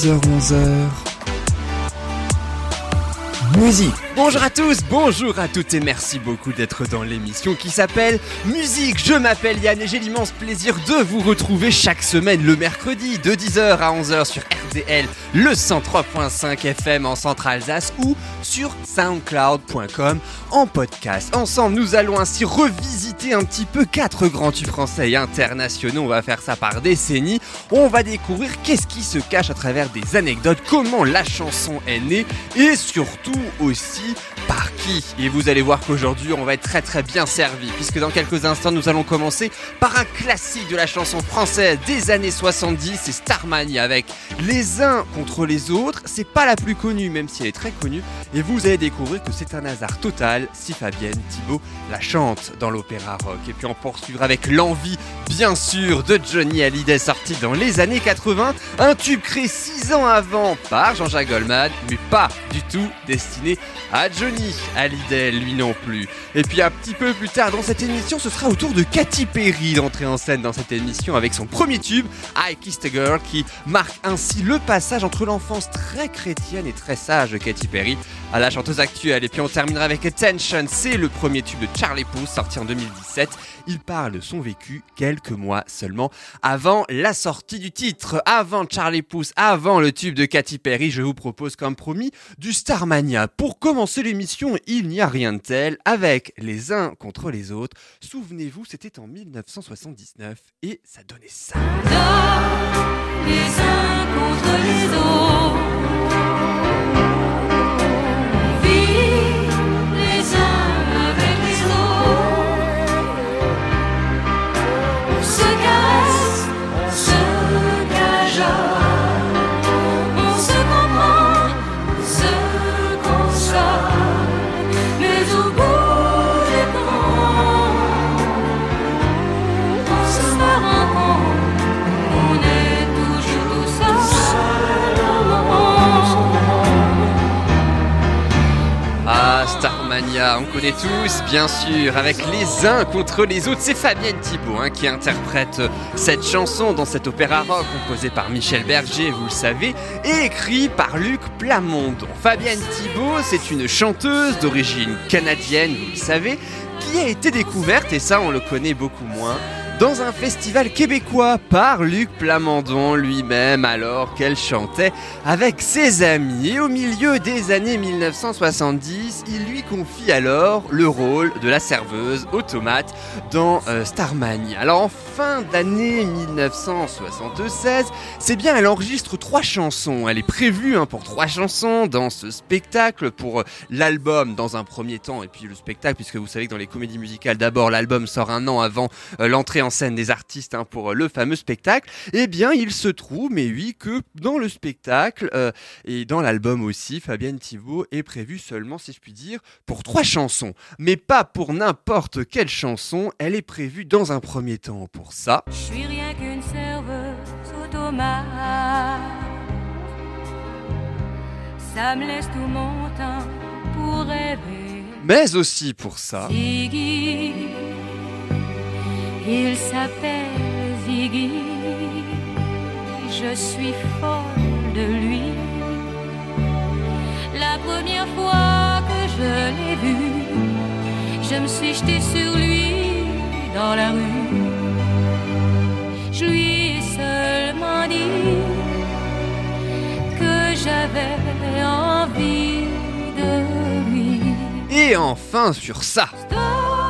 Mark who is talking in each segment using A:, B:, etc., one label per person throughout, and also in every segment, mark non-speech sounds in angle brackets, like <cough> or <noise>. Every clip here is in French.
A: 10h-11h Musique
B: Bonjour à tous, bonjour à toutes et merci beaucoup d'être dans l'émission qui s'appelle Musique. Je m'appelle Yann et j'ai l'immense plaisir de vous retrouver chaque semaine le mercredi de 10h à 11h sur RDL, le 103.5 FM en Centre-Alsace ou sur soundcloud.com en podcast. Ensemble, nous allons ainsi revisiter un petit peu quatre grands tubes français et internationaux. On va faire ça par décennies. On va découvrir qu'est-ce qui se cache à travers des anecdotes, comment la chanson est née et surtout aussi par qui Et vous allez voir qu'aujourd'hui on va être très très bien servi puisque dans quelques instants nous allons commencer par un classique de la chanson française des années 70, c'est Starmania avec Les uns contre les autres. C'est pas la plus connue même si elle est très connue et vous allez découvrir que c'est un hasard total si Fabienne Thibault la chante dans l'opéra rock. Et puis on poursuivra avec l'envie bien sûr de Johnny Hallyday sorti dans les années 80, un tube créé 6 ans avant par Jean-Jacques Goldman mais pas du tout destiné à Johnny Hallyday, lui non plus. Et puis un petit peu plus tard dans cette émission, ce sera au tour de Katy Perry d'entrer en scène dans cette émission avec son premier tube, I Kissed a Girl, qui marque ainsi le passage entre l'enfance très chrétienne et très sage de Katy Perry à la chanteuse actuelle. Et puis on terminera avec Attention, c'est le premier tube de Charlie Puth sorti en 2017. Il parle de son vécu quelques mois seulement avant la sortie du titre. Avant Charlie Puth, avant le tube de Katy Perry, je vous propose comme promis du Starmania. Pour commencer l'émission, il n'y a rien de tel avec les uns contre les autres. Souvenez-vous, c'était en 1979 et ça donnait ça.
C: les uns contre les autres.
B: Starmania, on connaît tous, bien sûr, avec les uns contre les autres. C'est Fabienne Thibault hein, qui interprète cette chanson dans cet opéra rock composé par Michel Berger, vous le savez, et écrit par Luc Plamondon. Fabienne Thibault, c'est une chanteuse d'origine canadienne, vous le savez, qui a été découverte, et ça on le connaît beaucoup moins, dans un festival québécois par Luc Plamondon lui-même alors qu'elle chantait avec ses amis. Et au milieu des années 1970, il lui confie alors le rôle de la serveuse automate dans euh, Starmania. Alors en fin d'année 1976, c'est bien, elle enregistre trois chansons. Elle est prévue hein, pour trois chansons dans ce spectacle, pour euh, l'album dans un premier temps, et puis le spectacle, puisque vous savez que dans les comédies musicales, d'abord l'album sort un an avant euh, l'entrée en scène des artistes hein, pour euh, le fameux spectacle. Eh bien, il se trouve, mais oui, que dans le spectacle euh, et dans l'album aussi, Fabienne Thibault est prévue seulement, si je puis dire, pour trois chansons. Mais pas pour n'importe quelle chanson, elle est prévue dans un premier temps pour ça.
C: Je suis rien qu'une serveuse automate. Ça me laisse tout mon temps pour rêver.
B: Mais aussi pour ça.
C: Ziggy, il s'appelle Ziggy. Je suis folle de lui. La première fois que je l'ai vu, je me suis jetée sur lui dans la rue. Je lui ai seulement dit que j'avais envie de lui.
B: Et enfin sur ça.
C: Stop,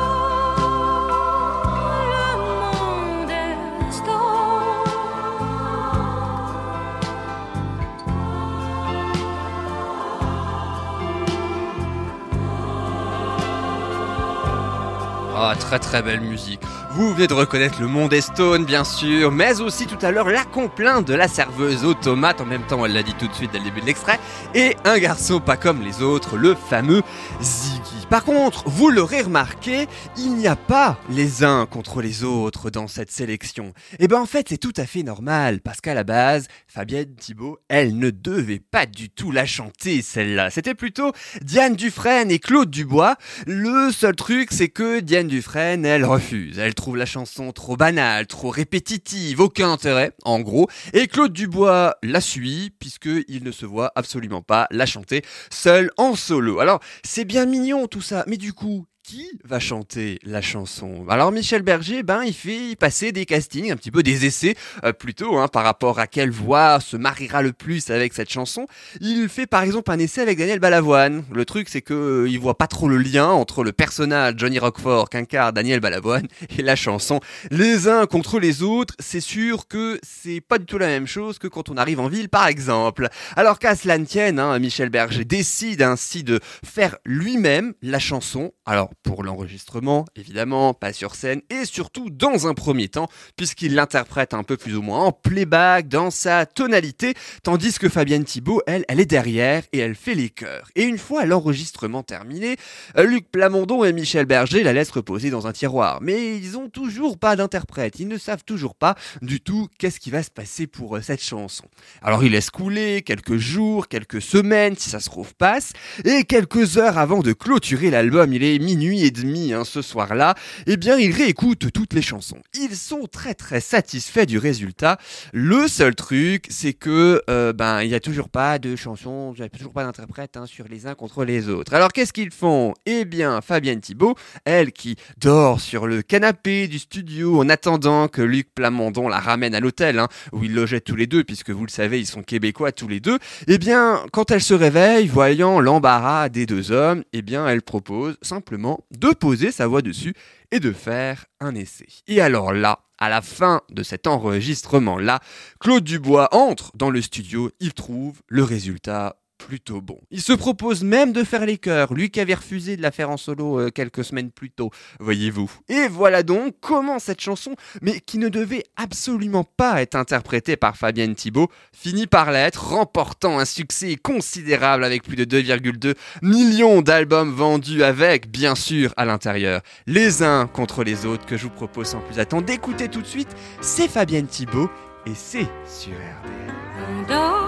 B: Ah, très très belle musique. Vous venez de reconnaître le monde Stone, bien sûr, mais aussi tout à l'heure la complainte de la serveuse automate, en même temps elle l'a dit tout de suite dès le début de l'extrait, et un garçon pas comme les autres, le fameux Ziggy. Par contre, vous l'aurez remarqué, il n'y a pas les uns contre les autres dans cette sélection. Et ben en fait c'est tout à fait normal, parce qu'à la base, Fabienne Thibault, elle ne devait pas du tout la chanter celle-là. C'était plutôt Diane Dufresne et Claude Dubois. Le seul truc c'est que Diane Dufresne, elle refuse. Trouve la chanson trop banale, trop répétitive, aucun intérêt, en gros. Et Claude Dubois la suit, puisqu'il ne se voit absolument pas la chanter seul en solo. Alors, c'est bien mignon tout ça, mais du coup, qui va chanter la chanson? Alors Michel Berger, ben il fait passer des castings, un petit peu des essais euh, plutôt, hein, par rapport à quelle voix se mariera le plus avec cette chanson. Il fait par exemple un essai avec Daniel Balavoine. Le truc c'est que euh, il voit pas trop le lien entre le personnage Johnny Roquefort qu'incarne Daniel Balavoine <laughs> et la chanson. Les uns contre les autres, c'est sûr que c'est pas du tout la même chose que quand on arrive en ville par exemple. Alors qu'à cela ne tienne, hein, Michel Berger décide ainsi de faire lui-même la chanson. Alors pour l'enregistrement, évidemment, pas sur scène, et surtout dans un premier temps, puisqu'il l'interprète un peu plus ou moins en playback, dans sa tonalité, tandis que Fabienne Thibault, elle, elle est derrière et elle fait les chœurs. Et une fois l'enregistrement terminé, euh, Luc Plamondon et Michel Berger la laissent reposer dans un tiroir. Mais ils ont toujours pas d'interprète, ils ne savent toujours pas du tout qu'est-ce qui va se passer pour euh, cette chanson. Alors ils laissent couler quelques jours, quelques semaines, si ça se trouve passe, et quelques heures avant de clôturer l'album, il est minuit et demi hein, ce soir-là, eh bien ils réécoutent toutes les chansons. Ils sont très très satisfaits du résultat. Le seul truc, c'est que euh, ben il n'y a toujours pas de chansons, il n'y a toujours pas d'interprète hein, sur les uns contre les autres. Alors qu'est-ce qu'ils font? Eh bien Fabienne Thibault, elle qui dort sur le canapé du studio en attendant que Luc Plamondon la ramène à l'hôtel hein, où ils logeaient tous les deux, puisque vous le savez, ils sont québécois tous les deux. Eh bien quand elle se réveille, voyant l'embarras des deux hommes, eh bien elle propose simplement de poser sa voix dessus et de faire un essai. Et alors là, à la fin de cet enregistrement-là, Claude Dubois entre dans le studio, il trouve le résultat plutôt bon. Il se propose même de faire les chœurs, lui qui avait refusé de la faire en solo euh, quelques semaines plus tôt, voyez-vous. Et voilà donc comment cette chanson, mais qui ne devait absolument pas être interprétée par Fabienne Thibault, finit par l'être, remportant un succès considérable avec plus de 2,2 millions d'albums vendus avec, bien sûr, à l'intérieur, les uns contre les autres, que je vous propose sans plus attendre d'écouter tout de suite, c'est Fabienne Thibault et c'est sur RDL.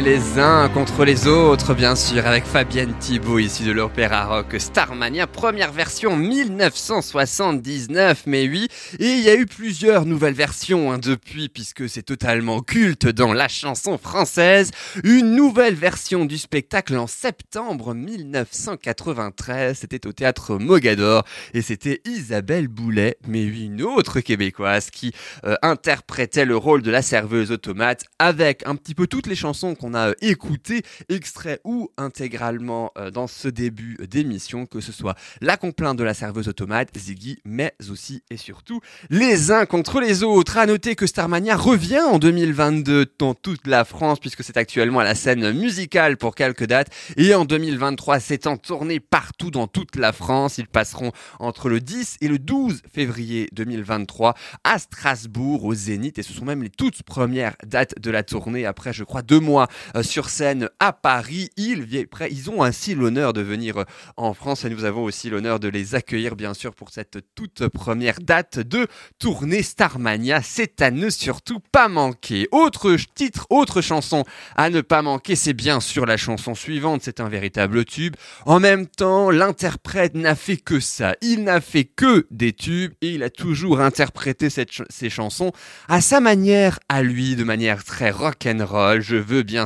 B: Les uns contre les autres, bien sûr, avec Fabienne Thibault, issue de l'opéra rock Starmania, première version 1979, mais oui, et il y a eu plusieurs nouvelles versions hein, depuis, puisque c'est totalement culte dans la chanson française. Une nouvelle version du spectacle en septembre 1993, c'était au théâtre Mogador, et c'était Isabelle Boulet, mais oui, une autre québécoise qui euh, interprétait le rôle de la serveuse automate avec un petit peu toutes les chansons qu'on a euh, écoutées, extraits ou intégralement euh, dans ce début d'émission, que ce soit la complainte de la serveuse automate, Ziggy, mais aussi et surtout les uns contre les autres. À noter que Starmania revient en 2022 dans toute la France, puisque c'est actuellement à la scène musicale pour quelques dates, et en 2023, c'est en tournée partout dans toute la France. Ils passeront entre le 10 et le 12 février 2023 à Strasbourg, au Zénith, et ce sont même les toutes premières dates de la tournée. Après, je crois, deux mois sur scène à Paris, ils, ils ont ainsi l'honneur de venir euh, en France, et nous avons aussi l'honneur de les accueillir, bien sûr, pour cette toute première date de tournée Starmania. C'est à ne surtout pas manquer. Autre titre, autre chanson à ne pas manquer, c'est bien sûr la chanson suivante. C'est un véritable tube. En même temps, l'interprète n'a fait que ça. Il n'a fait que des tubes et il a toujours interprété ces chansons à sa manière, à lui, de manière très rock'n'roll. Je veux bien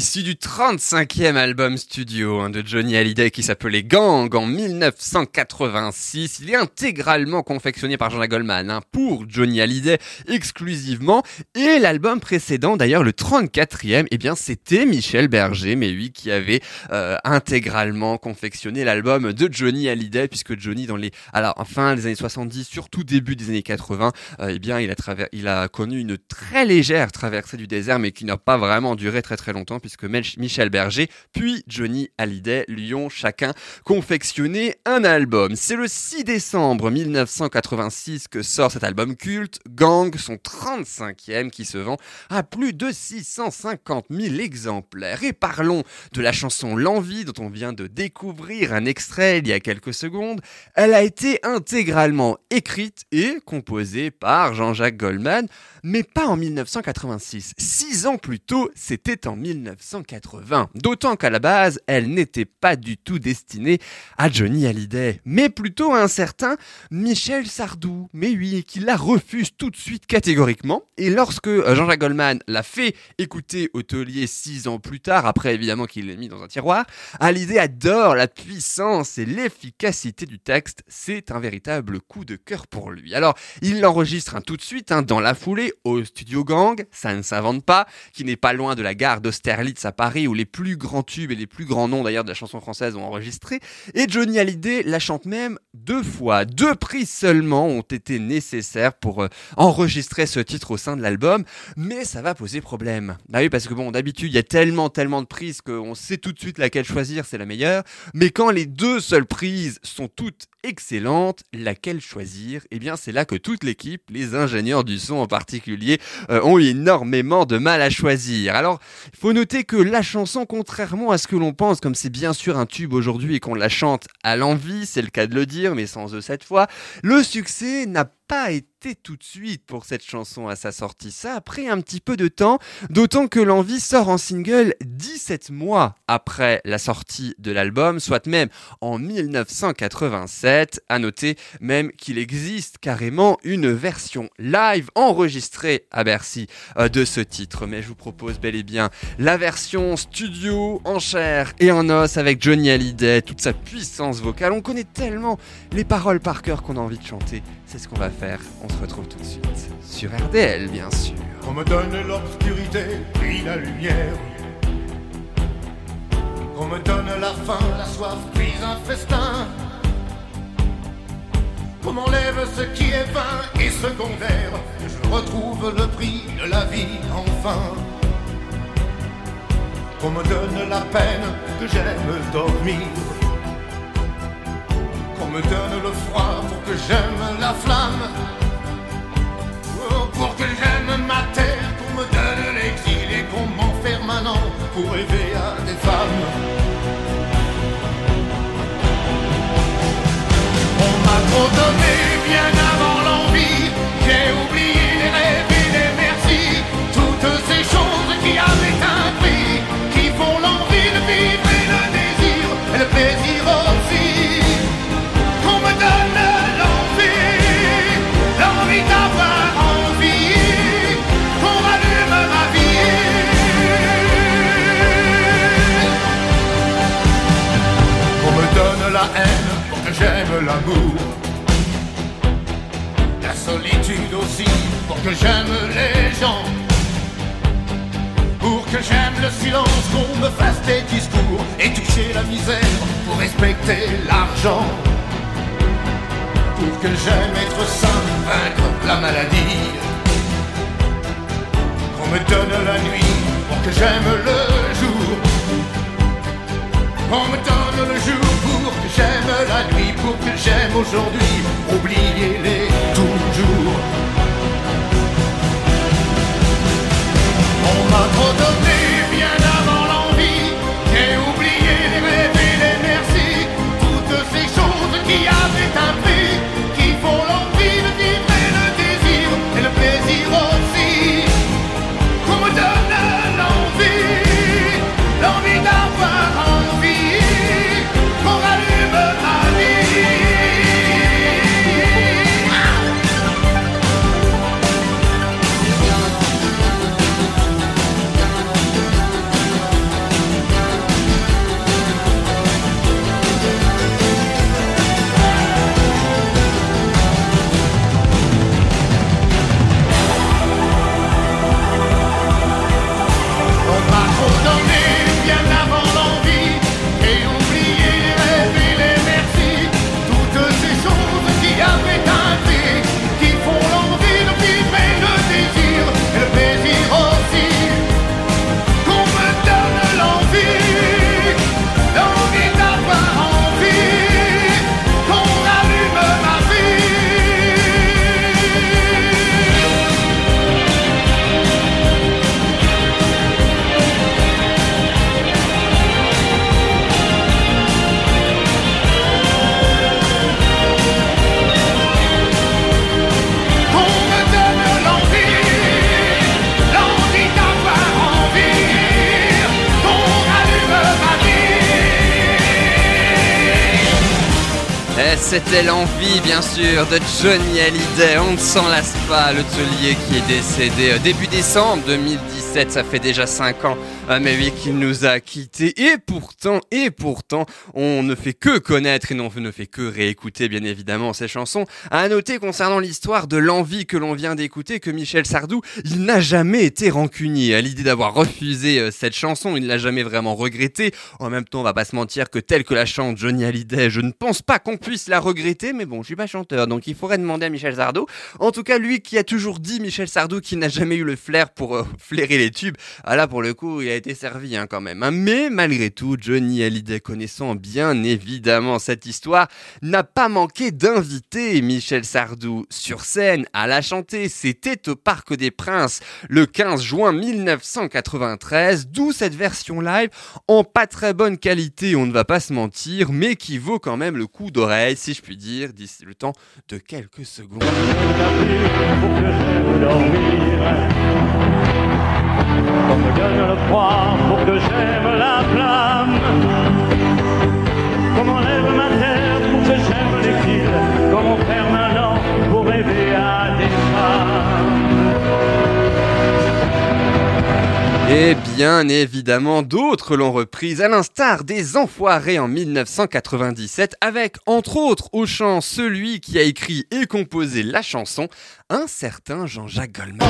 B: issu du 35e album studio hein, de Johnny Hallyday qui s'appelait Gang en 1986. Il est intégralement confectionné par Jean-Jacques Goldman hein, pour Johnny Hallyday exclusivement. Et l'album précédent, d'ailleurs le 34e, eh bien c'était Michel Berger, mais oui, qui avait euh, intégralement confectionné l'album de Johnny Hallyday, puisque Johnny dans les, alors fin des années 70, surtout début des années 80, euh, eh bien il a, il a connu une très légère traversée du désert, mais qui n'a pas vraiment duré très très longtemps, puisque Michel Berger puis Johnny Hallyday lui ont chacun confectionné un album. C'est le 6 décembre 1986 que sort cet album culte, Gang, son 35e, qui se vend à plus de 650 000 exemplaires. Et parlons de la chanson L'envie, dont on vient de découvrir un extrait il y a quelques secondes. Elle a été intégralement écrite et composée par Jean-Jacques Goldman, mais pas en 1986. Six ans plus tôt, c'était en 1980. D'autant qu'à la base, elle n'était pas du tout destinée à Johnny Hallyday, mais plutôt à un certain Michel Sardou. Mais oui, qui la refuse tout de suite catégoriquement. Et lorsque euh, Jean-Jacques Goldman l'a fait écouter au taulier six ans plus tard, après évidemment qu'il l'a mis dans un tiroir, Hallyday adore la puissance et l'efficacité du texte. C'est un véritable coup de cœur pour lui. Alors, il l'enregistre hein, tout de suite, hein, dans la foulée, au studio Gang, ça ne s'invente pas, qui n'est pas loin de la gare d'Austerlitz à Paris, où les plus grands tubes et les plus grands noms d'ailleurs de la chanson française ont enregistré. Et Johnny Hallyday la chante même deux fois. Deux prises seulement ont été nécessaires pour euh, enregistrer ce titre au sein de l'album, mais ça va poser problème. Ah oui, parce que bon, d'habitude, il y a tellement, tellement de prises qu'on sait tout de suite laquelle choisir, c'est la meilleure. Mais quand les deux seules prises sont toutes excellentes, laquelle choisir? Eh bien, c'est là que toute l'équipe, les ingénieurs du son en particulier, euh, ont eu énormément de mal à choisir. Alors, il faut noter que la chanson, contrairement à ce que l'on pense, comme c'est bien sûr un tube aujourd'hui et qu'on la chante à l'envie, c'est le cas de le dire, mais sans eux cette fois, le succès n'a pas été tout de suite pour cette chanson à sa sortie. Ça a pris un petit peu de temps, d'autant que l'envie sort en single 17 mois après la sortie de l'album, soit même en 1987. À noter même qu'il existe carrément une version live enregistrée à Bercy euh, de ce titre. Mais je vous propose bel et bien la version studio en chair et en os avec Johnny Hallyday, toute sa puissance vocale. On connaît tellement les paroles par cœur qu'on a envie de chanter. C'est ce qu'on va faire. On se retrouve tout de suite sur RDL, bien sûr.
D: On me donne l'obscurité, puis la lumière. Qu'on me donne la faim, la soif, puis un festin. Qu'on m'enlève ce qui est vain et secondaire. Je retrouve le prix de la vie, enfin. Qu'on me donne la peine, que j'aime dormir. Qu'on me donne le froid pour que j'aime la flamme. Oh, pour que j'aime ma terre, qu'on me donne l'exil et qu'on m'enferme maintenant pour rêver à des femmes. On m'a trop donné bien avant la misère pour respecter l'argent. Pour que j'aime être sain, vaincre la maladie. Qu'on me donne la nuit pour que j'aime le jour. On me donne le jour pour que j'aime la nuit, pour que j'aime aujourd'hui, oubliez-les toujours. Bien
B: sûr, de Johnny Hallyday. On ne s'en lasse pas, le qui est décédé euh, début décembre 2017. Ça fait déjà 5 ans, mais oui, qu'il nous a quittés. Et pourtant, et pourtant, on ne fait que connaître et on ne fait que réécouter, bien évidemment, ces chansons. À noter concernant l'histoire de l'envie que l'on vient d'écouter, que Michel Sardou, il n'a jamais été rancunier à l'idée d'avoir refusé euh, cette chanson. Il ne l'a jamais vraiment regretté. En même temps, on va pas se mentir que tel que la chante Johnny Hallyday, je ne pense pas qu'on puisse la regretter, mais bon, je suis pas chanteur, donc il faudrait demander à Michel Sardou. En tout cas, lui qui a toujours dit, Michel Sardou, qu'il n'a jamais eu le flair pour euh, flairer les tubes. Ah là, pour le coup, il a été servi hein, quand même. hein. Mais malgré tout, Johnny Hallyday connaissant bien évidemment cette histoire, n'a pas manqué d'inviter Michel Sardou sur scène à la chanter. C'était au Parc des Princes le 15 juin 1993, d'où cette version live en pas très bonne qualité, on ne va pas se mentir, mais qui vaut quand même le coup d'oreille, si je puis dire, d'ici le temps de quelques secondes.
E: Qu'on me donne le froid pour que j'aime la flamme. Qu'on m'enlève ma terre pour que j'aime
B: Et bien évidemment, d'autres l'ont reprise, à l'instar des Enfoirés en 1997, avec entre autres au chant celui qui a écrit et composé la chanson, un certain Jean-Jacques Goldman.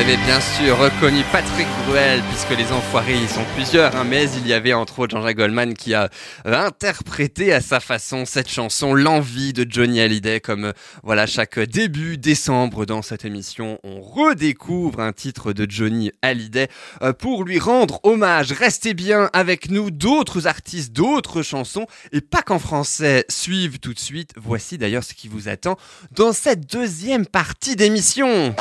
B: Avez bien sûr reconnu Patrick Bruel, puisque les enfoirés, ils sont plusieurs, hein, mais il y avait entre autres Jean-Jacques Goldman qui a euh, interprété à sa façon cette chanson, L'envie de Johnny Hallyday, comme euh, voilà chaque début décembre dans cette émission, on redécouvre un titre de Johnny Hallyday euh, pour lui rendre hommage. Restez bien avec nous, d'autres artistes, d'autres chansons, et pas qu'en français, suivent tout de suite. Voici d'ailleurs ce qui vous attend dans cette deuxième partie d'émission.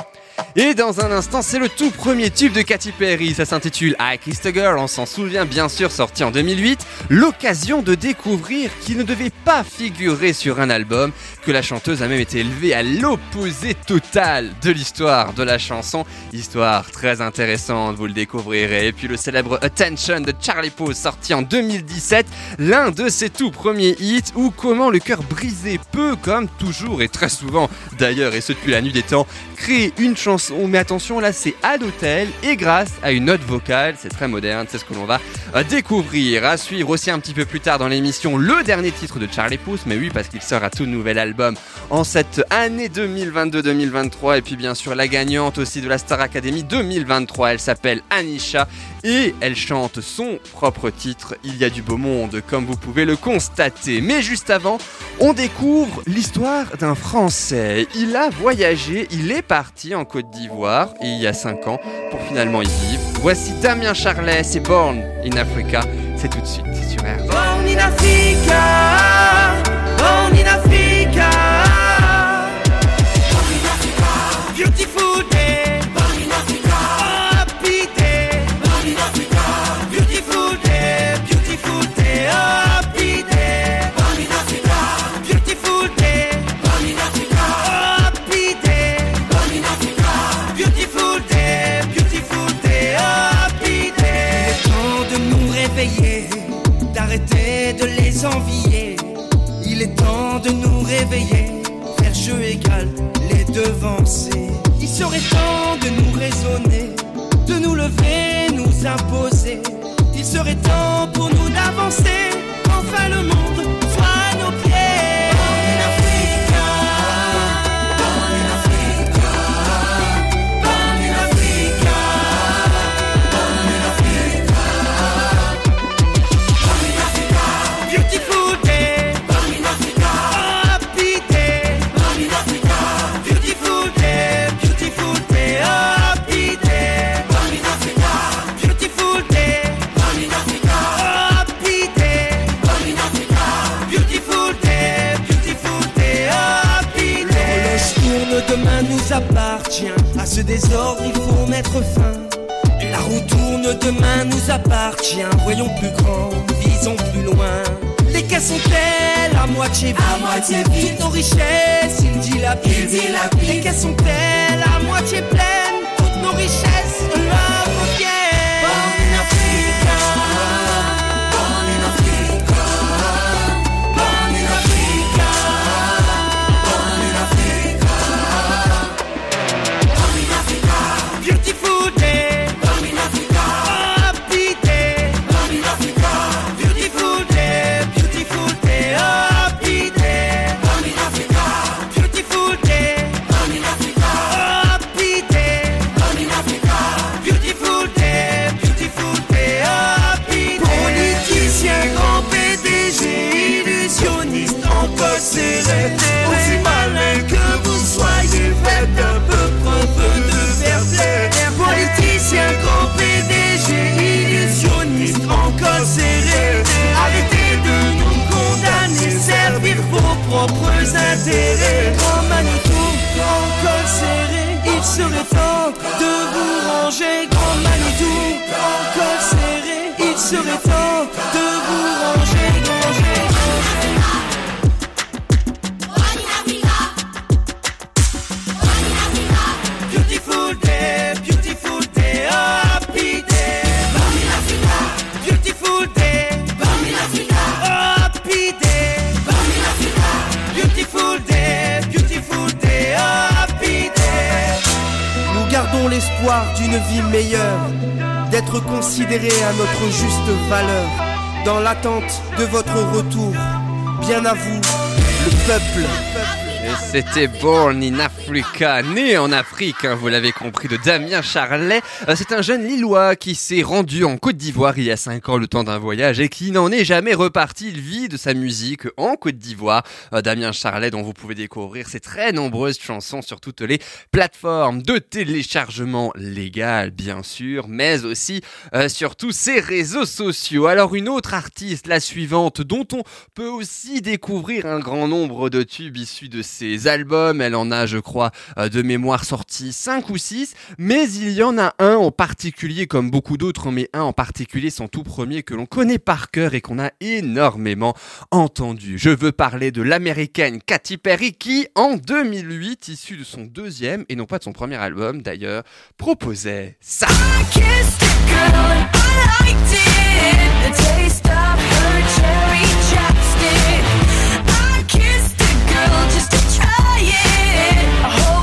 B: Et dans un instant, c'est le tout premier tube de Katy Perry. Ça s'intitule I Kissed a Girl. On s'en souvient bien sûr, sorti en 2008. L'occasion de découvrir qu'il ne devait pas figurer sur un album, que la chanteuse a même été élevée à l'opposé total de l'histoire de la chanson. Histoire très intéressante, vous le découvrirez. Et puis le célèbre Attention de Charlie Puth, sorti en 2017. L'un de ses tout premiers hits, ou comment le cœur brisé peut, comme toujours et très souvent d'ailleurs, et ce depuis la nuit des temps, créer une chanson. Mais attention, là c'est à l'hôtel et grâce à une note vocale, c'est très moderne, c'est ce que l'on va euh, découvrir. À suivre aussi un petit peu plus tard dans l'émission le dernier titre de Charlie Puth, mais oui, parce qu'il sort un tout nouvel album en cette année 2022-2023. Et puis bien sûr, la gagnante aussi de la Star Academy 2023, elle s'appelle Anisha et elle chante son propre titre. Il y a du beau monde, comme vous pouvez le constater. Mais juste avant, on découvre l'histoire d'un Français. Il a voyagé, il est parti en Côte d'Ivoire il y a 5 ans pour finalement y vivre. Voici Damien Charlet, c'est Born in Africa. C'est tout de suite sur.
F: Born in Africa, did it. D'une vie meilleure, d'être considérés à notre juste valeur, dans l'attente de votre retour. Bien à vous, le peuple.
B: Et c'était Born in né en Afrique, hein, vous l'avez compris, de Damien Charlet. Euh, c'est un jeune Lillois qui s'est rendu en Côte d'Ivoire il y a 5 ans le temps d'un voyage et qui n'en est jamais reparti. Il vit de sa musique en Côte d'Ivoire. Euh, Damien Charlet dont vous pouvez découvrir ses très nombreuses chansons sur toutes les plateformes de téléchargement légal bien sûr, mais aussi euh, sur tous ses réseaux sociaux. Alors une autre artiste, la suivante, dont on peut aussi découvrir un grand nombre de tubes issus de ses albums. Elle en a, je crois, euh, de mémoire sorti 5 ou 6, mais il y en a un en particulier, comme beaucoup d'autres, mais un en particulier, son tout premier, que l'on connaît par cœur et qu'on a énormément entendu. Je veux parler de l'américaine Katy Perry qui, en 2008, issue de son deuxième, et non pas de son premier album d'ailleurs, proposait ça.
C: It.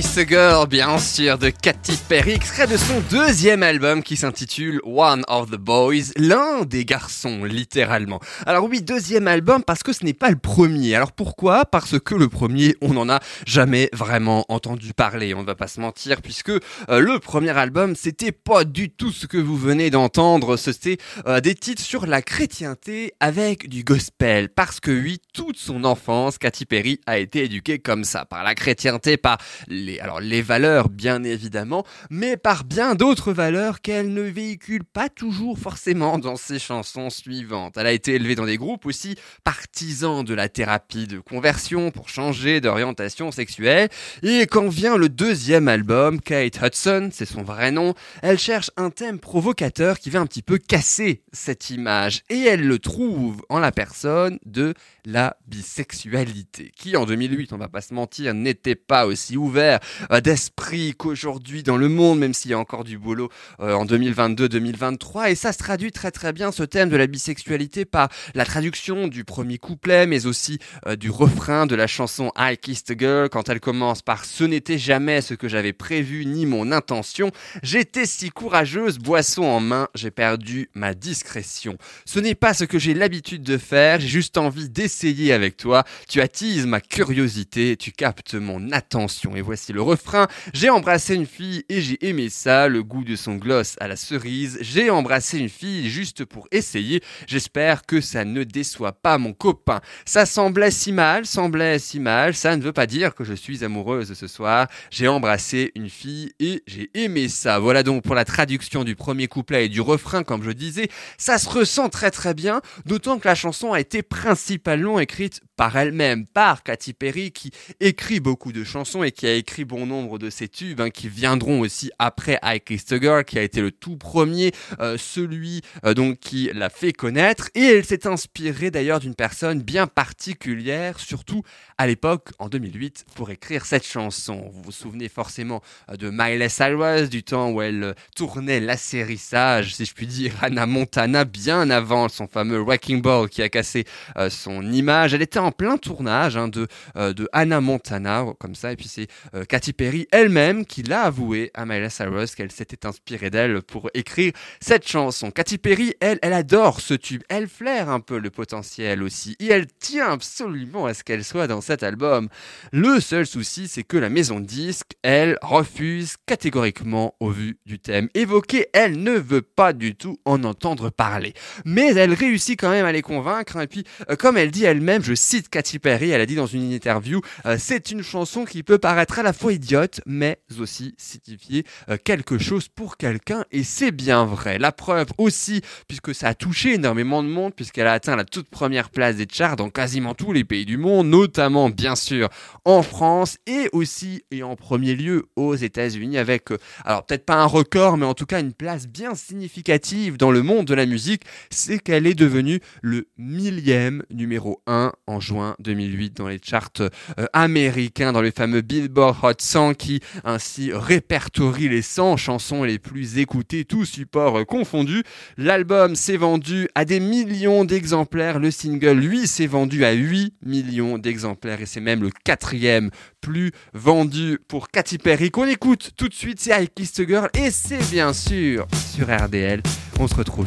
B: Kiss Girl, bien sûr, de Katy Perry, extrait de son deuxième album qui s'intitule One of the Boys, l'un des garçons, littéralement. Alors oui, deuxième album parce que ce n'est pas le premier. Alors pourquoi? Parce que le premier, on n'en a jamais vraiment entendu parler, on ne va pas se mentir, puisque euh, le premier album, c'était pas du tout ce que vous venez d'entendre, c'était euh, des titres sur la chrétienté avec du gospel. Parce que oui, toute son enfance, Katy Perry a été éduquée comme ça, par la chrétienté, par les, alors les valeurs bien évidemment, mais par bien d'autres valeurs qu'elle ne véhicule pas toujours forcément dans ses chansons suivantes. Elle a été élevée dans des groupes aussi partisans de la thérapie de conversion pour changer d'orientation sexuelle. Et quand vient le deuxième album, Kate Hudson, c'est son vrai nom, elle cherche un thème provocateur qui va un petit peu casser cette image. Et elle le trouve en la personne de la bisexualité, qui en 2008, on va pas se mentir, n'était pas aussi ouvert euh, d'esprit qu'aujourd'hui dans le monde, même s'il y a encore du boulot euh, en 2022-2023. Et ça se traduit très très bien, ce thème de la bisexualité, par la traduction du premier couplet, mais aussi euh, du refrain de la chanson I Kissed a Girl, quand elle commence par Ce n'était jamais ce que j'avais prévu ni mon intention. J'étais si courageuse, boisson en main, j'ai perdu ma discrétion. Ce n'est pas ce que j'ai l'habitude de faire, j'ai juste envie d'essayer avec toi. Tu attises ma curiosité, tu captes mon attention. Et voici le refrain. J'ai embrassé une fille et j'ai aimé ça, le goût de son gloss à la cerise. J'ai embrassé une fille juste pour essayer. J'espère que ça ne déçoit pas mon copain. Ça semblait si mal, semblait si mal. Ça ne veut pas dire que je suis amoureuse ce soir. J'ai embrassé une fille et j'ai aimé ça. Voilà donc pour la traduction du premier couplet et du refrain, comme je disais. Ça se ressent très très bien, d'autant que la chanson a été principalement écrite par elle-même, par Katy Perry, qui écrit beaucoup de chansons et qui a écrit bon nombre de ses tubes, hein, qui viendront aussi après I Kissed Girl, qui a été le tout premier, euh, celui euh, donc qui l'a fait connaître. Et elle s'est inspirée d'ailleurs d'une personne bien particulière, surtout à l'époque, en 2008, pour écrire cette chanson. Vous vous souvenez forcément euh, de Miley Cyrus, du temps où elle tournait l'asserissage, si je puis dire, Anna Montana, bien avant son fameux Wrecking Ball qui a cassé son image. Elle était en en plein tournage hein, de, euh, de Hannah Montana, comme ça. Et puis c'est euh, Katy Perry elle-même qui l'a avoué à Miley Cyrus qu'elle s'était inspirée d'elle pour écrire cette chanson. Katy Perry, elle, elle adore ce tube. Elle flaire un peu le potentiel aussi. Et elle tient absolument à ce qu'elle soit dans cet album. Le seul souci, c'est que la maison de disque, elle, refuse catégoriquement au vu du thème évoqué. Elle ne veut pas du tout en entendre parler. Mais elle réussit quand même à les convaincre. hein. Et puis, euh, comme elle dit elle-même, je cite Katy Perry, elle a dit dans une interview, euh, c'est une chanson qui peut paraître à la fois idiote, mais aussi signifier euh, quelque chose pour quelqu'un. Et c'est bien vrai. La preuve aussi, puisque ça a touché énormément de monde, puisqu'elle a atteint la toute première place des charts dans quasiment tous les pays du monde, notamment bien sûr en France et aussi et en premier lieu aux États-Unis avec, euh, alors peut-être pas un record, mais en tout cas une place bien significative dans le monde de la musique, c'est qu'elle est devenue le millième numéro 1 en juin 2008 dans les charts euh, américains, dans le fameux Billboard Hot 100 qui ainsi répertorie les 100 chansons les plus écoutées, tous supports euh, confondus. L'album s'est vendu à des millions d'exemplaires, le single lui s'est vendu à 8 millions d'exemplaires et c'est même le quatrième plus vendu pour Katy Perry qu'on écoute tout de suite, c'est I Kissed Girl et c'est bien sûr sur RDL. On se retrouve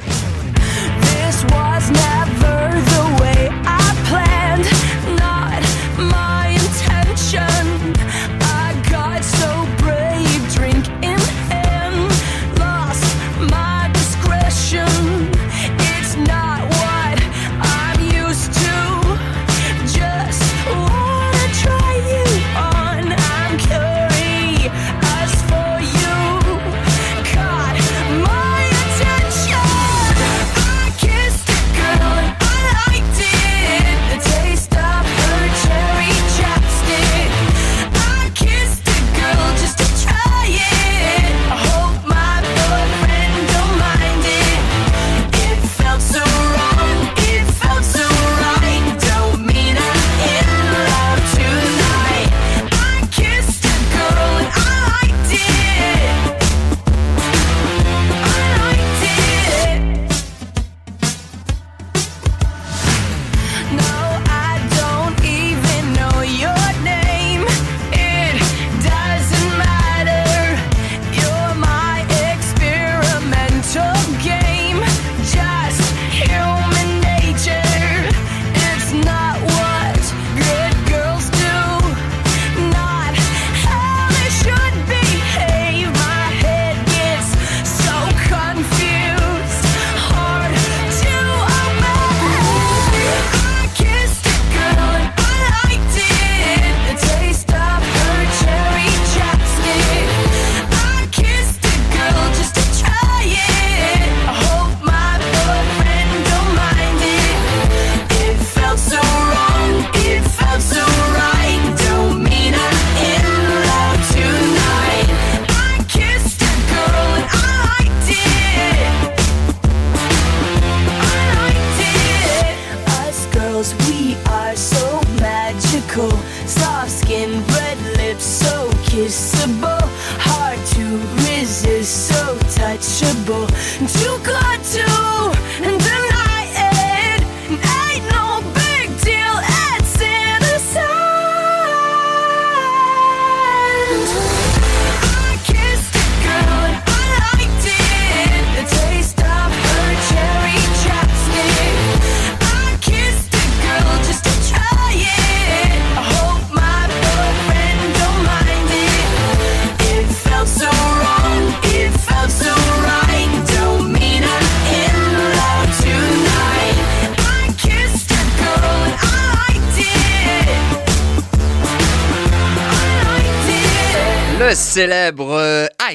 G: I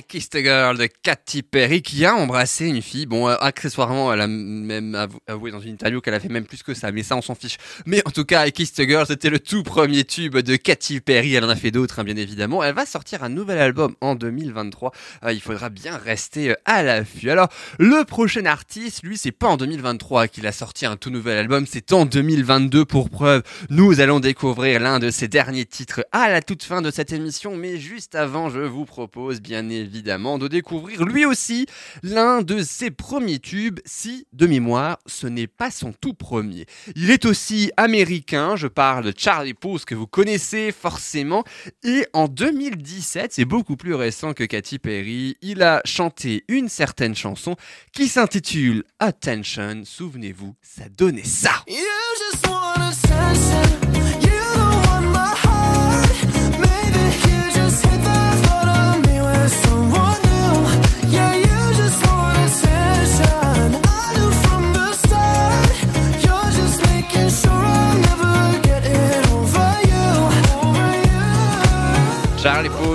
G: Kissed a Girl
B: de Katy Perry qui a embrassé une fille. Bon, euh, accessoirement, elle a même avou- avoué dans une interview qu'elle a fait même plus que ça, mais ça on s'en fiche. Mais en tout cas, I Kissed a Girl, c'était le tout premier tube de Katy Perry. Elle en a fait d'autres, hein, bien évidemment. Elle va sortir un nouvel album en 2023. Euh, il faudra bien rester euh, à l'affût. Alors, le prochain artiste, lui, c'est pas en 2023 qu'il a sorti un tout nouvel album, c'est en 2022 pour preuve. Nous allons découvrir l'un de ses derniers titres à la toute fin de cette émission, mais juste avant, je vous propose bien évidemment de découvrir lui aussi l'un de ses premiers tubes, si de mémoire, ce n'est pas son tout premier. Il est aussi américain, je parle de Charlie Puth que vous connaissez forcément, et en 2017, c'est beaucoup plus récent que Katy Perry, il a chanté une certaine chanson qui s'intitule Attention, souvenez-vous, ça donnait ça.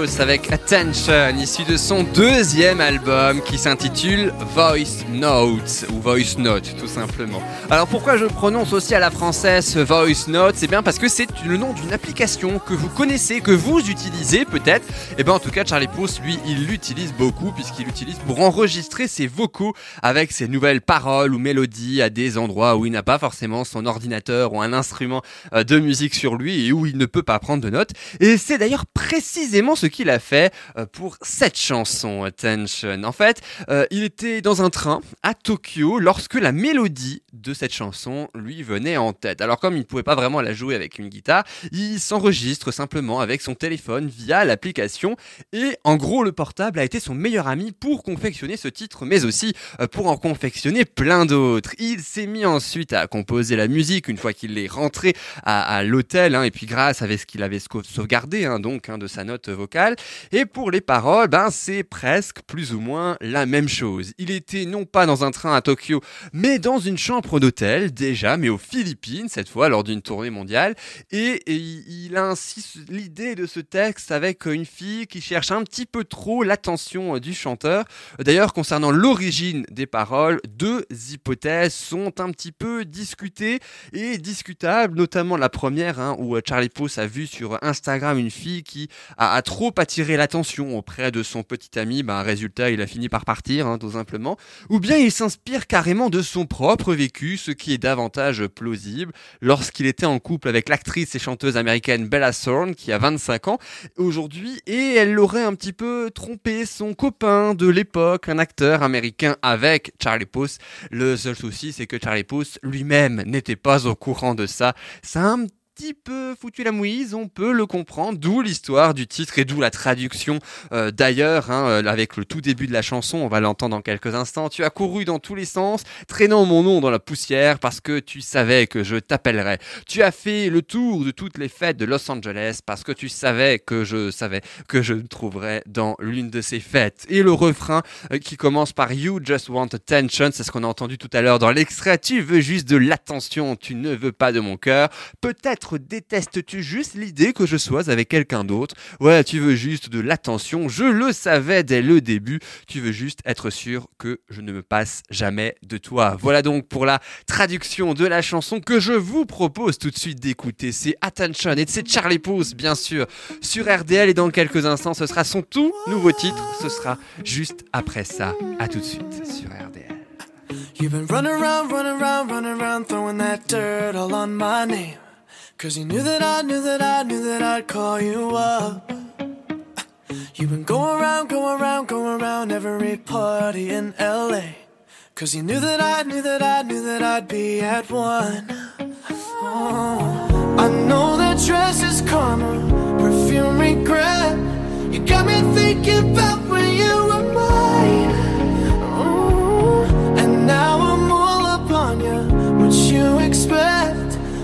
B: Avec Attention, issu de son deuxième album qui s'intitule Voice Notes ou Voice Note tout simplement. Alors pourquoi je prononce aussi à la française Voice Note C'est bien parce que c'est le nom d'une application que vous connaissez, que vous utilisez peut-être. Et bien en tout cas Charlie Puth lui il l'utilise beaucoup puisqu'il l'utilise pour enregistrer ses vocaux avec ses nouvelles paroles ou mélodies à des endroits où il n'a pas forcément son ordinateur ou un instrument euh, de musique sur lui et où il ne peut pas prendre de notes. Et c'est d'ailleurs précisément ce qu'il a fait euh, pour cette chanson, Attention. En fait, euh, il était dans un train à Tokyo lorsque la mélodie de cette chanson lui venait en tête. Alors comme il ne pouvait pas vraiment la jouer avec une guitare, il s'enregistre simplement avec son téléphone via l'application et en gros le portable a été son meilleur ami pour confectionner ce titre mais aussi euh, pour en confectionner plein d'autres. Il s'est mis ensuite à composer la musique une fois qu'il est rentré à, l'hôtel hein, et puis grâce à ce qu'il avait sauvegardé hein, donc hein, de sa note vocale et pour les paroles ben c'est presque plus ou moins la même chose. Il était non pas dans un train à Tokyo mais dans une chambre d'hôtel déjà mais aux Philippines cette fois lors d'une tournée mondiale et, il a ainsi l'idée de ce texte avec une fille qui cherche un petit peu trop l'attention euh, du chanteur. D'ailleurs, concernant l'origine des paroles, deux hypothèses sont un petit peu discutées et discutables, notamment la première, hein, où euh, Charlie Puth a vu sur Instagram une fille qui a trop attiré l'attention auprès de son petit ami. Bah, résultat, il a fini par partir, hein, tout simplement. Ou bien il s'inspire carrément de son propre vécu, ce qui est davantage plausible, lorsqu'il était en couple avec l'actrice et chanteuse américaine Bella Thorne, qui a 25 ans aujourd'hui, et elle aurait un petit peu trompé son copain de l'époque, un acteur américain avec Charlie Puth. Le seul souci, c'est que Charlie Puth lui-même n'était pas au courant de ça. C'est un petit peu foutu la mouise, on peut le comprendre, d'où l'histoire du titre et d'où la traduction euh, d'ailleurs, hein, euh, avec le tout début de la chanson, on va l'entendre dans quelques instants. Tu as couru dans tous les sens, traînant mon nom dans la poussière parce que tu savais que je t'appellerais. Tu as fait le tour de toutes les fêtes de Los Angeles parce que tu savais que je savais que je me trouverais dans l'une de ces fêtes. Et le refrain euh, qui commence par You just want attention, c'est ce qu'on a entendu tout à l'heure dans l'extrait. Tu veux juste de l'attention, tu ne veux pas de mon cœur. Peut-être détestes-tu juste l'idée que je sois avec quelqu'un d'autre? Ouais, tu veux juste de l'attention. Je le savais dès le début. Tu veux juste être sûr que je ne me passe jamais de toi. Voilà donc pour la traduction de la chanson que je vous propose tout de suite d'écouter. C'est Attention et c'est Charlie Puth, bien sûr, sur RDL. Et dans quelques instants, ce sera son tout nouveau titre. Ce sera juste après ça. À tout de suite sur RDL.
H: Cause you knew that I knew that I knew that I'd call you up. You've been going around, going around, going around every party in LA. Cause you knew that I knew that I knew that I'd be at one. Oh, I know that dress is karma, perfume regret. You got me thinking about when you were mine. Ooh, and now I'm all up on you. What you expect?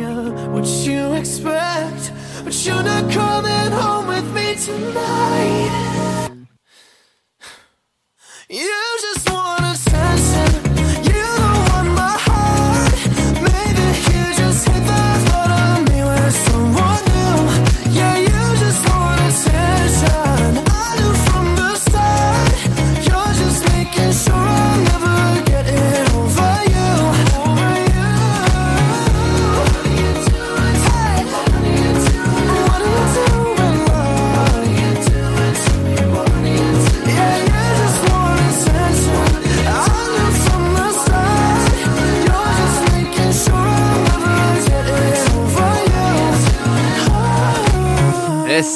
H: You, what you expect. But you're not coming home with me tonight.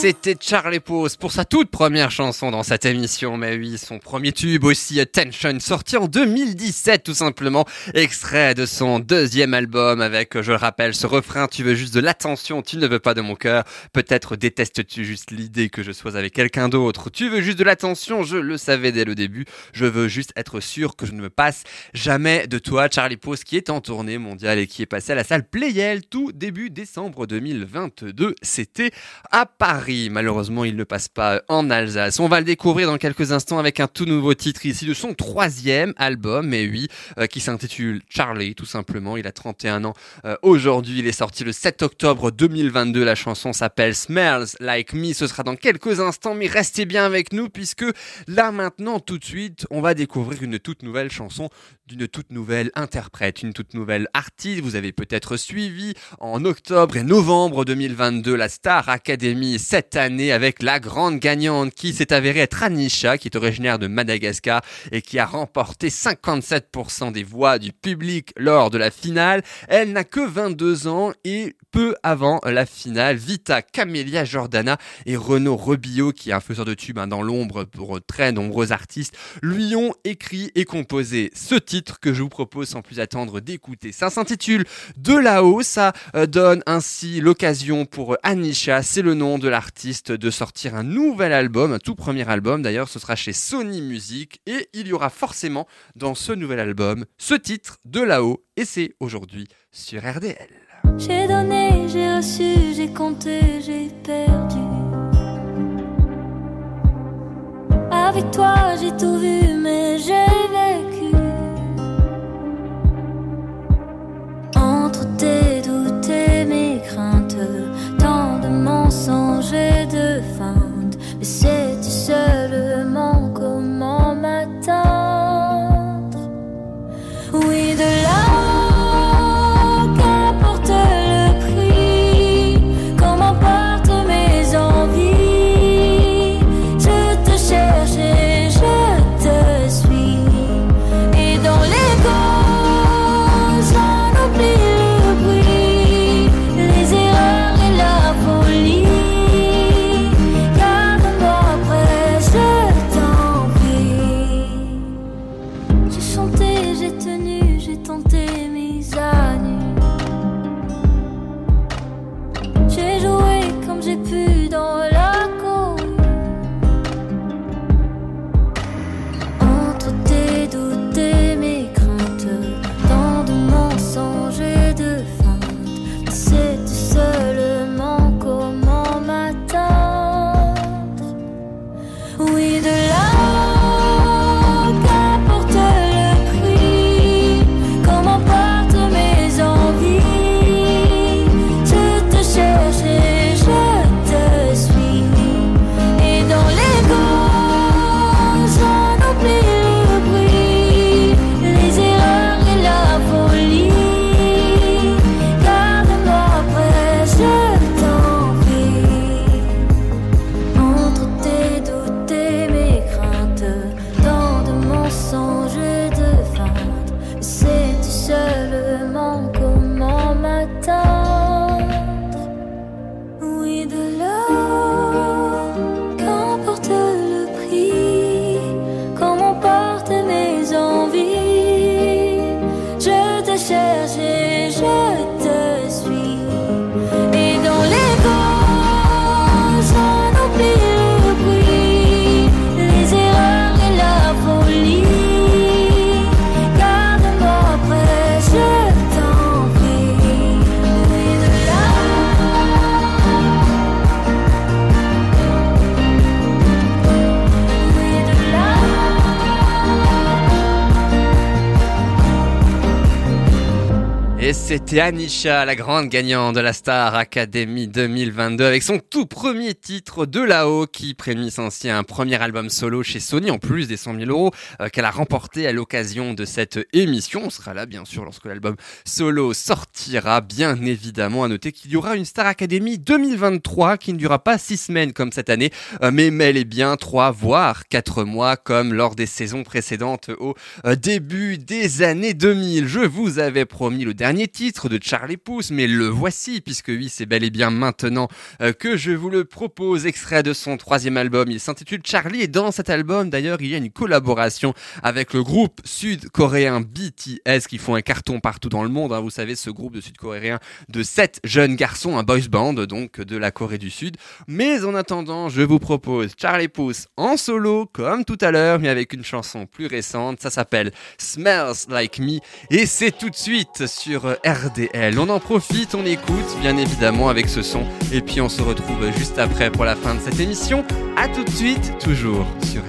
B: C'était Charlie Pose pour sa toute première chanson dans cette émission, mais oui, son premier tube aussi, Attention, sorti en 2017 tout simplement, extrait de son deuxième album avec, je le rappelle, ce refrain, tu veux juste de l'attention, tu ne veux pas de mon cœur, peut-être détestes-tu juste l'idée que je sois avec quelqu'un d'autre, tu veux juste de l'attention, je le savais dès le début, je veux juste être sûr que je ne me passe jamais de toi, Charlie Pose qui est en tournée mondiale et qui est passé à la salle Playel tout début décembre 2022, c'était à Paris. Malheureusement, il ne passe pas en Alsace. On va le découvrir dans quelques instants avec un tout nouveau titre ici de son troisième album, mais oui, euh, qui s'intitule Charlie, tout simplement. Il a 31 ans euh, aujourd'hui. Il est sorti le 7 octobre 2022. La chanson s'appelle Smells Like Me. Ce sera dans quelques instants, mais restez bien avec nous puisque là maintenant, tout de suite, on va découvrir une toute nouvelle chanson d'une toute nouvelle interprète, une toute nouvelle artiste. Vous avez peut-être suivi en octobre et novembre 2022 la Star Academy année avec la grande gagnante qui s'est avérée être Anisha, qui est originaire de Madagascar et qui a remporté 57% des voix du public lors de la finale. Elle n'a que 22 ans et peu avant la finale, Vita Camélia Jordana et Renaud Rebillot, qui est un faiseur de tubes hein, dans l'ombre pour très nombreux artistes, lui ont écrit et composé ce titre que je vous propose sans plus attendre d'écouter. Ça s'intitule De là-haut, ça euh, donne ainsi l'occasion pour Anisha, c'est le nom de de sortir un nouvel album, un tout premier album d'ailleurs, ce sera chez Sony Music et il y aura forcément dans ce nouvel album ce titre De là-haut et c'est aujourd'hui sur RDL.
C: J'ai donné, j'ai reçu, j'ai compté, j'ai perdu. Avec toi, j'ai tout vu, mais j'ai feintes. Mais
H: c'était Anisha, la grande gagnante de la Star Academy 2022, avec son tout premier titre de là-haut, qui prémisse ainsi un premier album solo chez Sony, en plus des 100 000 euros euh, qu'elle a remporté à l'occasion de cette émission. On sera là, bien sûr, lorsque l'album solo sortira. Bien évidemment, à noter qu'il y aura une Star Academy 2023 qui ne durera pas six semaines comme cette année, euh, mais mêle et bien trois, voire quatre mois, comme lors des saisons précédentes au euh, début des années 2000. Je vous avais promis le dernier titre de Charlie Pouce, mais le voici, puisque oui, c'est bel et bien maintenant euh, que je vous le propose, extrait de son troisième album. Il s'intitule Charlie, et dans cet album, d'ailleurs, il y a une collaboration avec le groupe sud-coréen BTS, qui font un carton partout dans le monde. hein. Vous savez, ce groupe de sud-coréens de sept jeunes garçons, un boys band, donc de la Corée du Sud. Mais en attendant, je vous propose Charlie Pouce en solo, comme tout à l'heure, mais avec une chanson plus récente. Ça s'appelle Smells Like Me, et c'est tout de suite sur RDL. On en profite, on écoute, bien évidemment, avec ce son, et puis on se retrouve juste après pour la fin de cette émission. À tout de suite, toujours sur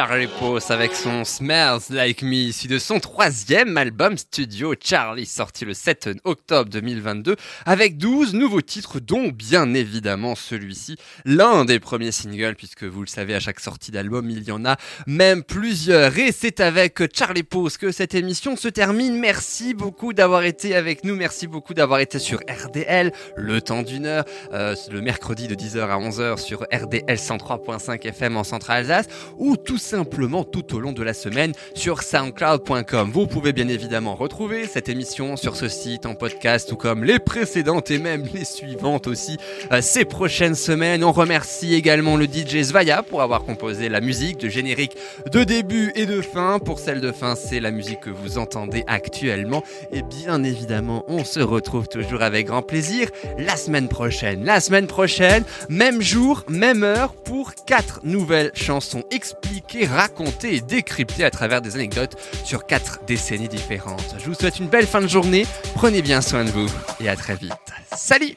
H: Charlie Puth avec son Smells Like Me, issu de son troisième album studio Charlie, sorti le 7 octobre 2022, avec 12 nouveaux titres, dont bien évidemment celui-ci, l'un des premiers singles, puisque vous le savez, à chaque sortie d'album, il y en a même plusieurs. Et c'est avec Charlie Puth que cette émission se termine. Merci beaucoup d'avoir été avec nous, merci beaucoup d'avoir été sur RDL, le temps d'une heure, euh, le mercredi de 10h à 11h sur RDL 103.5 FM en Centre-Alsace.
B: ou tout simplement tout au long de la semaine sur soundcloud.com. Vous pouvez bien évidemment retrouver cette émission sur ce site en podcast tout comme les précédentes et même les suivantes aussi euh, ces prochaines semaines. On remercie également le DJ Svaya pour avoir composé la musique de générique de début et de fin. Pour celle de fin, c'est la musique que vous entendez actuellement. Et bien évidemment, on se retrouve toujours avec grand plaisir la semaine prochaine. La semaine prochaine, même jour, même heure pour quatre nouvelles chansons expliquées, racontées et décryptées à travers des anecdotes sur quatre décennies différentes. Je vous souhaite une belle fin de journée. Prenez bien soin de vous et à très vite. Salut